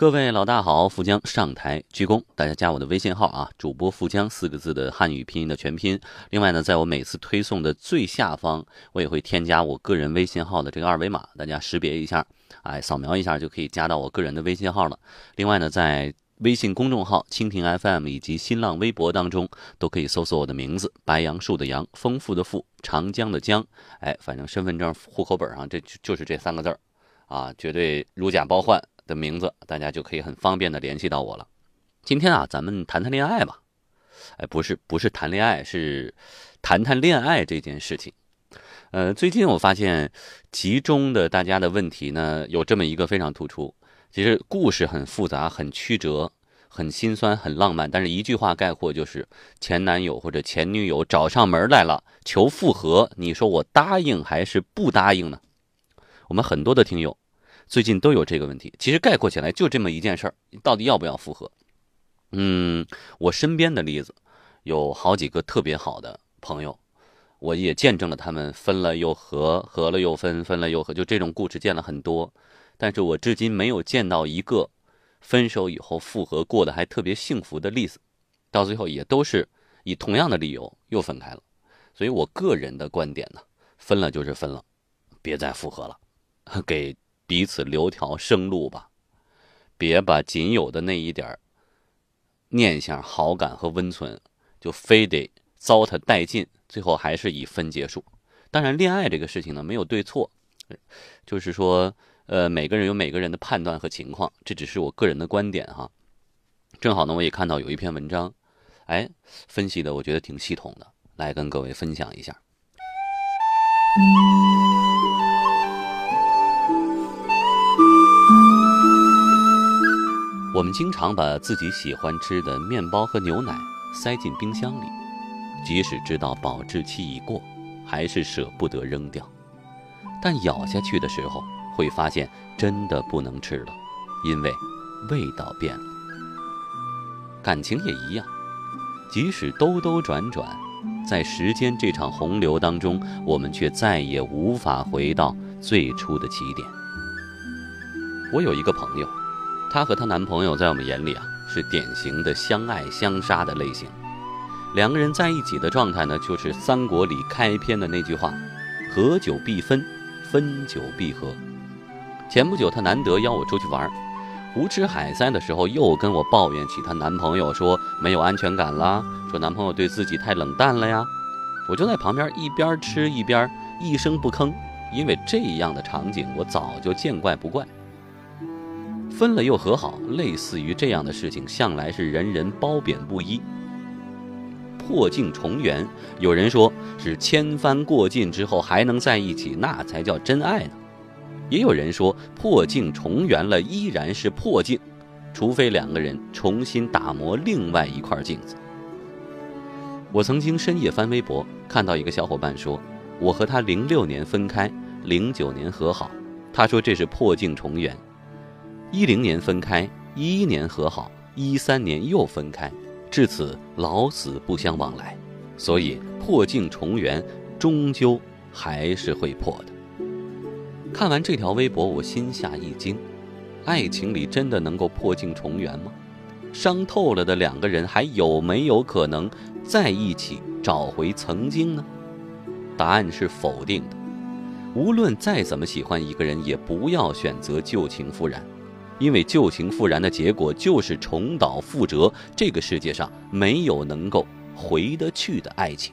各位老大好，富江上台鞠躬，大家加我的微信号啊，主播富江四个字的汉语拼音的全拼。另外呢，在我每次推送的最下方，我也会添加我个人微信号的这个二维码，大家识别一下，哎，扫描一下就可以加到我个人的微信号了。另外呢，在微信公众号、蜻蜓 FM 以及新浪微博当中，都可以搜索我的名字：白杨树的杨，丰富的富，长江的江。哎，反正身份证、户口本上这就是这三个字儿，啊，绝对如假包换。的名字，大家就可以很方便的联系到我了。今天啊，咱们谈谈恋爱吧。哎，不是，不是谈恋爱，是谈谈恋爱这件事情。呃，最近我发现集中的大家的问题呢，有这么一个非常突出。其实故事很复杂，很曲折，很心酸，很浪漫。但是一句话概括就是前男友或者前女友找上门来了，求复合，你说我答应还是不答应呢？我们很多的听友。最近都有这个问题，其实概括起来就这么一件事儿，到底要不要复合？嗯，我身边的例子有好几个特别好的朋友，我也见证了他们分了又合，合了又分，分了又合，就这种故事见了很多，但是我至今没有见到一个分手以后复合过得还特别幸福的例子，到最后也都是以同样的理由又分开了。所以我个人的观点呢，分了就是分了，别再复合了，给。彼此留条生路吧，别把仅有的那一点念想、好感和温存，就非得糟蹋殆尽，最后还是以分结束。当然，恋爱这个事情呢，没有对错，就是说，呃，每个人有每个人的判断和情况，这只是我个人的观点哈。正好呢，我也看到有一篇文章，哎，分析的我觉得挺系统的，来跟各位分享一下。我们经常把自己喜欢吃的面包和牛奶塞进冰箱里，即使知道保质期已过，还是舍不得扔掉。但咬下去的时候，会发现真的不能吃了，因为味道变了。感情也一样，即使兜兜转转，在时间这场洪流当中，我们却再也无法回到最初的起点。我有一个朋友。她和她男朋友在我们眼里啊，是典型的相爱相杀的类型。两个人在一起的状态呢，就是三国里开篇的那句话：“合久必分，分久必合。”前不久她难得邀我出去玩，胡吃海塞的时候，又跟我抱怨起她男朋友说没有安全感啦，说男朋友对自己太冷淡了呀。我就在旁边一边吃一边一声不吭，因为这样的场景我早就见怪不怪。分了又和好，类似于这样的事情，向来是人人褒贬不一。破镜重圆，有人说是千帆过尽之后还能在一起，那才叫真爱呢。也有人说破镜重圆了依然是破镜，除非两个人重新打磨另外一块镜子。我曾经深夜翻微博，看到一个小伙伴说，我和他零六年分开，零九年和好，他说这是破镜重圆。一零年分开，一一年和好，一三年又分开，至此老死不相往来。所以破镜重圆，终究还是会破的。看完这条微博，我心下一惊：爱情里真的能够破镜重圆吗？伤透了的两个人，还有没有可能在一起找回曾经呢？答案是否定的。无论再怎么喜欢一个人，也不要选择旧情复燃。因为旧情复燃的结果就是重蹈覆辙。这个世界上没有能够回得去的爱情。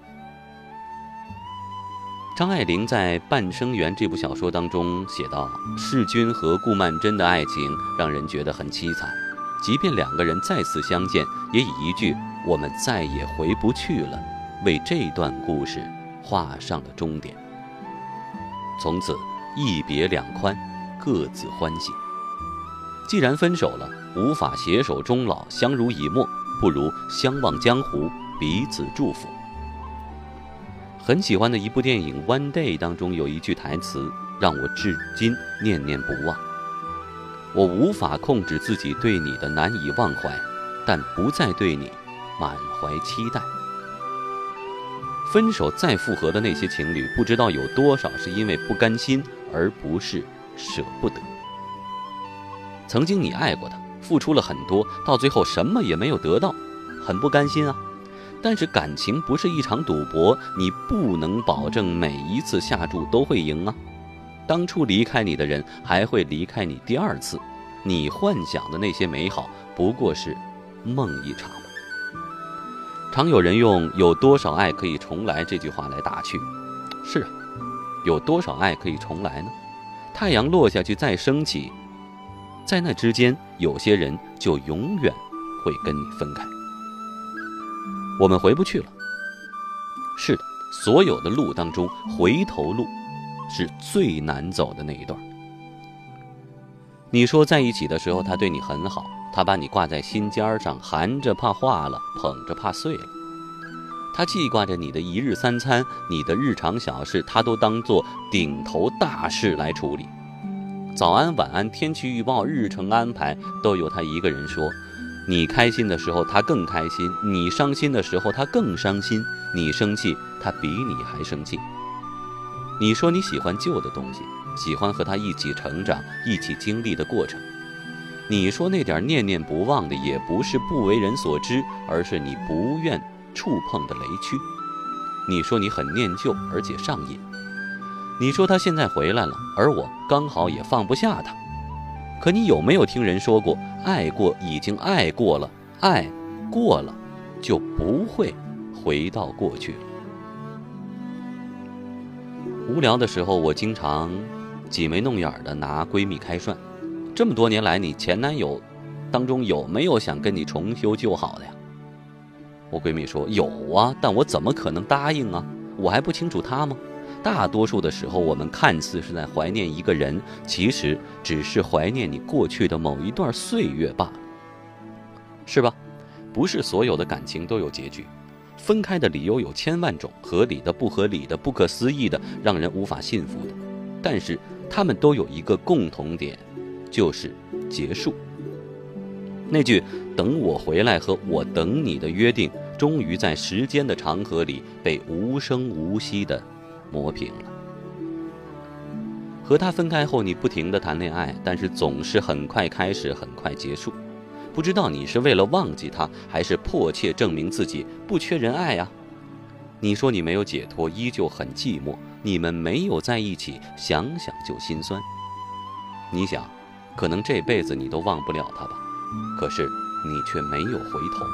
张爱玲在《半生缘》这部小说当中写道：“世钧和顾曼桢的爱情让人觉得很凄惨，即便两个人再次相见，也以一句‘我们再也回不去了’为这段故事画上了终点。从此一别两宽，各自欢喜。”既然分手了，无法携手终老、相濡以沫，不如相忘江湖，彼此祝福。很喜欢的一部电影《One Day》当中有一句台词，让我至今念念不忘。我无法控制自己对你的难以忘怀，但不再对你满怀期待。分手再复合的那些情侣，不知道有多少是因为不甘心，而不是舍不得。曾经你爱过他，付出了很多，到最后什么也没有得到，很不甘心啊。但是感情不是一场赌博，你不能保证每一次下注都会赢啊。当初离开你的人还会离开你第二次，你幻想的那些美好不过是梦一场。常有人用“有多少爱可以重来”这句话来打趣。是啊，有多少爱可以重来呢？太阳落下去再升起，在那之间，有些人就永远会跟你分开。我们回不去了。是的，所有的路当中，回头路是最难走的那一段。你说在一起的时候，他对你很好，他把你挂在心尖上，含着怕化了，捧着怕碎了。他记挂着你的一日三餐，你的日常小事，他都当做顶头大事来处理。早安晚安，天气预报，日程安排，都由他一个人说。你开心的时候，他更开心；你伤心的时候，他更伤心；你生气，他比你还生气。你说你喜欢旧的东西，喜欢和他一起成长、一起经历的过程。你说那点念念不忘的，也不是不为人所知，而是你不愿触碰的雷区。你说你很念旧，而且上瘾。你说他现在回来了，而我刚好也放不下他。可你有没有听人说过，爱过已经爱过了，爱过了就不会回到过去。无聊的时候，我经常挤眉弄眼的拿闺蜜开涮。这么多年来，你前男友当中有没有想跟你重修旧好的呀？我闺蜜说有啊，但我怎么可能答应啊？我还不清楚他吗？大多数的时候，我们看似是在怀念一个人，其实只是怀念你过去的某一段岁月罢了，是吧？不是所有的感情都有结局，分开的理由有千万种，合理的、不合理的、不可思议的、让人无法信服的，但是他们都有一个共同点，就是结束。那句“等我回来”和我等你的约定，终于在时间的长河里被无声无息的。磨平了。和他分开后，你不停的谈恋爱，但是总是很快开始，很快结束。不知道你是为了忘记他，还是迫切证明自己不缺人爱呀？你说你没有解脱，依旧很寂寞。你们没有在一起，想想就心酸。你想，可能这辈子你都忘不了他吧？可是你却没有回头。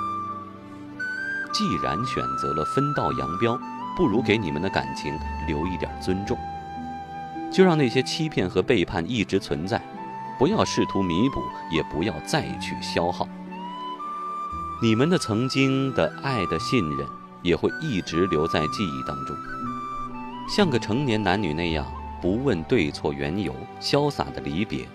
既然选择了分道扬镳。不如给你们的感情留一点尊重，就让那些欺骗和背叛一直存在，不要试图弥补，也不要再去消耗。你们的曾经的爱的信任也会一直留在记忆当中，像个成年男女那样，不问对错缘由，潇洒的离别，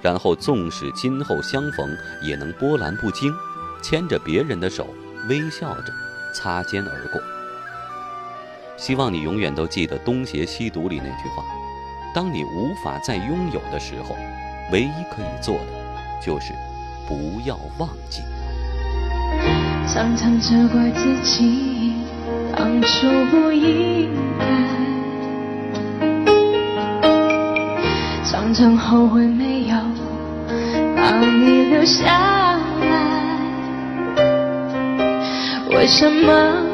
然后纵使今后相逢，也能波澜不惊，牵着别人的手，微笑着擦肩而过。希望你永远都记得《东邪西毒》里那句话：当你无法再拥有的时候，唯一可以做的就是不要忘记。常常责怪自己当初不应该，常常后悔没有把你留下来。为什么？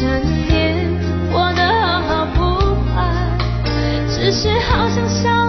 这一年过得好不好？不坏，只是好像少。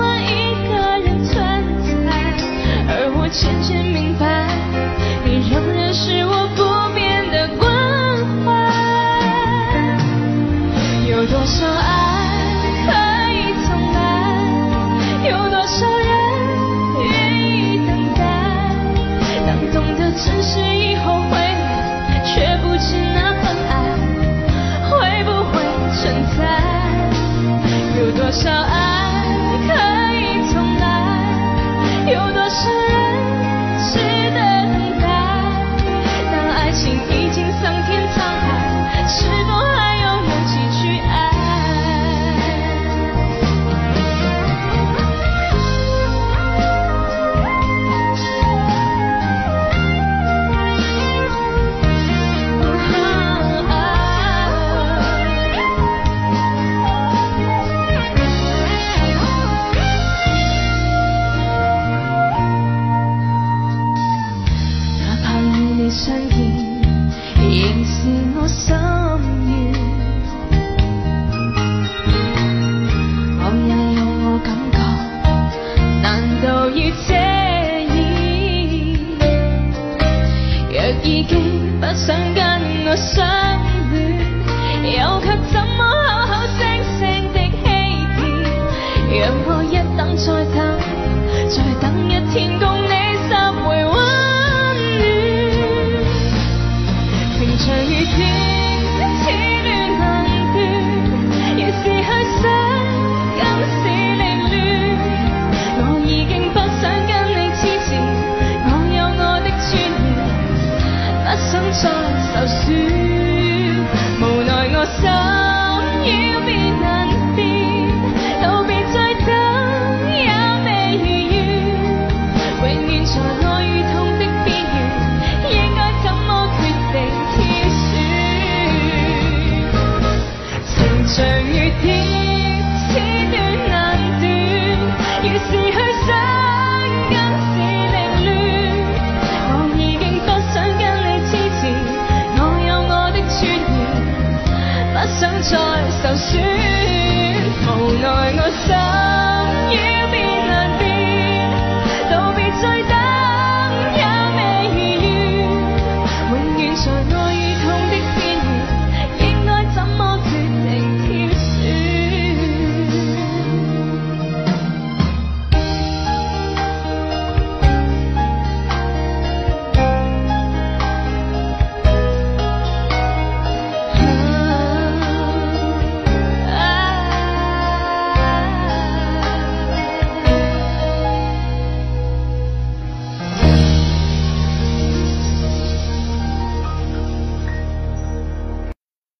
canción.